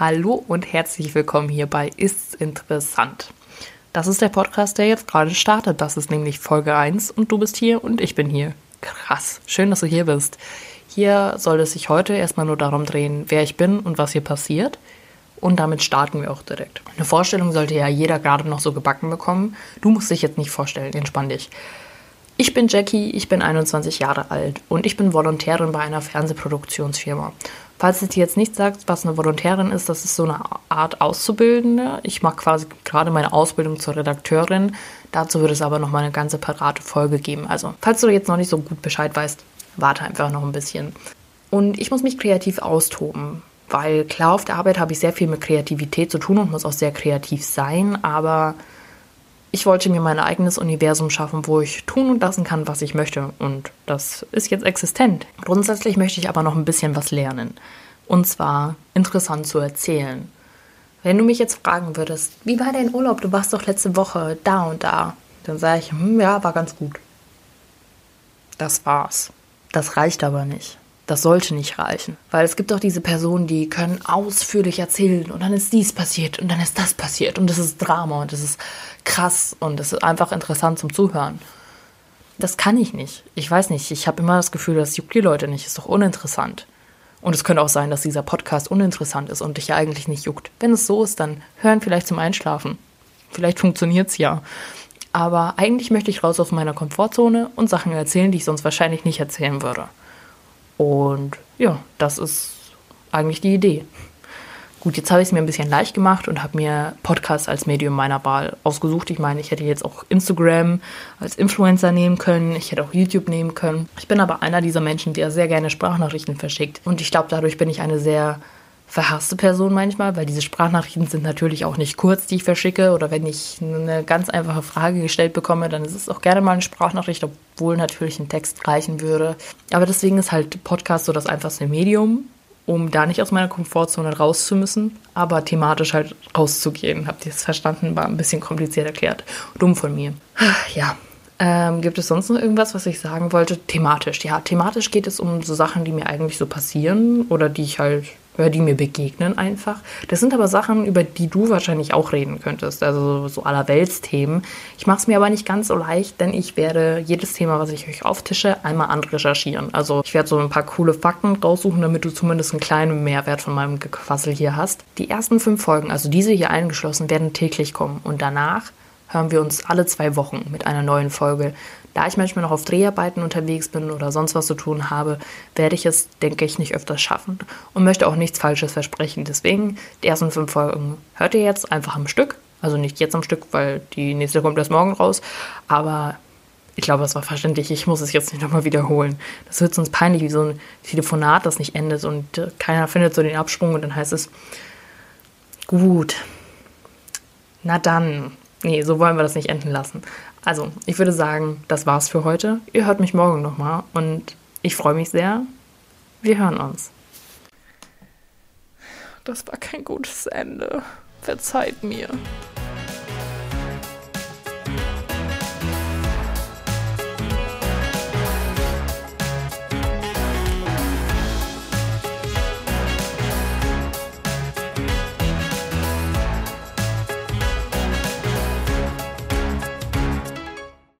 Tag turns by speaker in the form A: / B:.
A: Hallo und herzlich willkommen hier bei Ist's interessant. Das ist der Podcast, der jetzt gerade startet. Das ist nämlich Folge 1 und du bist hier und ich bin hier. Krass, schön, dass du hier bist. Hier soll es sich heute erstmal nur darum drehen, wer ich bin und was hier passiert. Und damit starten wir auch direkt. Eine Vorstellung sollte ja jeder gerade noch so gebacken bekommen. Du musst dich jetzt nicht vorstellen, entspann dich. Ich bin Jackie, ich bin 21 Jahre alt und ich bin Volontärin bei einer Fernsehproduktionsfirma. Falls es dir jetzt nicht sagt, was eine Volontärin ist, das ist so eine Art Auszubildende. Ich mache quasi gerade meine Ausbildung zur Redakteurin. Dazu wird es aber noch mal eine ganze parate Folge geben. Also, falls du jetzt noch nicht so gut Bescheid weißt, warte einfach noch ein bisschen. Und ich muss mich kreativ austoben weil klar, auf der Arbeit habe ich sehr viel mit Kreativität zu tun und muss auch sehr kreativ sein, aber ich wollte mir mein eigenes Universum schaffen, wo ich tun und lassen kann, was ich möchte. Und das ist jetzt existent. Grundsätzlich möchte ich aber noch ein bisschen was lernen. Und zwar interessant zu erzählen. Wenn du mich jetzt fragen würdest, wie war dein Urlaub? Du warst doch letzte Woche da und da. Dann sage ich, hm, ja, war ganz gut. Das war's. Das reicht aber nicht. Das sollte nicht reichen. Weil es gibt auch diese Personen, die können ausführlich erzählen und dann ist dies passiert und dann ist das passiert und das ist Drama und das ist krass und das ist einfach interessant zum Zuhören. Das kann ich nicht. Ich weiß nicht. Ich habe immer das Gefühl, das juckt die Leute nicht. Ist doch uninteressant. Und es könnte auch sein, dass dieser Podcast uninteressant ist und dich ja eigentlich nicht juckt. Wenn es so ist, dann hören vielleicht zum Einschlafen. Vielleicht funktioniert es ja. Aber eigentlich möchte ich raus aus meiner Komfortzone und Sachen erzählen, die ich sonst wahrscheinlich nicht erzählen würde. Und ja, das ist eigentlich die Idee. Gut, jetzt habe ich es mir ein bisschen leicht gemacht und habe mir Podcasts als Medium meiner Wahl ausgesucht. Ich meine, ich hätte jetzt auch Instagram als Influencer nehmen können, ich hätte auch YouTube nehmen können. Ich bin aber einer dieser Menschen, der sehr gerne Sprachnachrichten verschickt. Und ich glaube, dadurch bin ich eine sehr verhasste Person manchmal, weil diese Sprachnachrichten sind natürlich auch nicht kurz, die ich verschicke. Oder wenn ich eine ganz einfache Frage gestellt bekomme, dann ist es auch gerne mal eine Sprachnachricht, obwohl natürlich ein Text reichen würde. Aber deswegen ist halt Podcast so das einfachste Medium, um da nicht aus meiner Komfortzone raus zu müssen, aber thematisch halt rauszugehen. Habt ihr es verstanden? War ein bisschen kompliziert erklärt. Dumm von mir. Ja, ähm, gibt es sonst noch irgendwas, was ich sagen wollte? Thematisch. Ja, thematisch geht es um so Sachen, die mir eigentlich so passieren oder die ich halt oder die mir begegnen einfach. Das sind aber Sachen, über die du wahrscheinlich auch reden könntest, also so allerweltsthemen. Ich mache es mir aber nicht ganz so leicht, denn ich werde jedes Thema, was ich euch auftische, einmal anrecherchieren. Also ich werde so ein paar coole Fakten raussuchen, damit du zumindest einen kleinen Mehrwert von meinem Gequassel hier hast. Die ersten fünf Folgen, also diese hier eingeschlossen, werden täglich kommen und danach hören wir uns alle zwei Wochen mit einer neuen Folge. Da ich manchmal noch auf Dreharbeiten unterwegs bin oder sonst was zu tun habe, werde ich es, denke ich, nicht öfters schaffen und möchte auch nichts Falsches versprechen. Deswegen, die ersten fünf Folgen hört ihr jetzt einfach am Stück. Also nicht jetzt am Stück, weil die nächste kommt erst morgen raus. Aber ich glaube, das war verständlich. Ich muss es jetzt nicht nochmal wiederholen. Das wird sonst peinlich, wie so ein Telefonat, das nicht endet und äh, keiner findet so den Absprung und dann heißt es, gut, na dann. Nee, so wollen wir das nicht enden lassen. Also, ich würde sagen, das war's für heute. Ihr hört mich morgen nochmal und ich freue mich sehr. Wir hören uns. Das war kein gutes Ende. Verzeiht mir.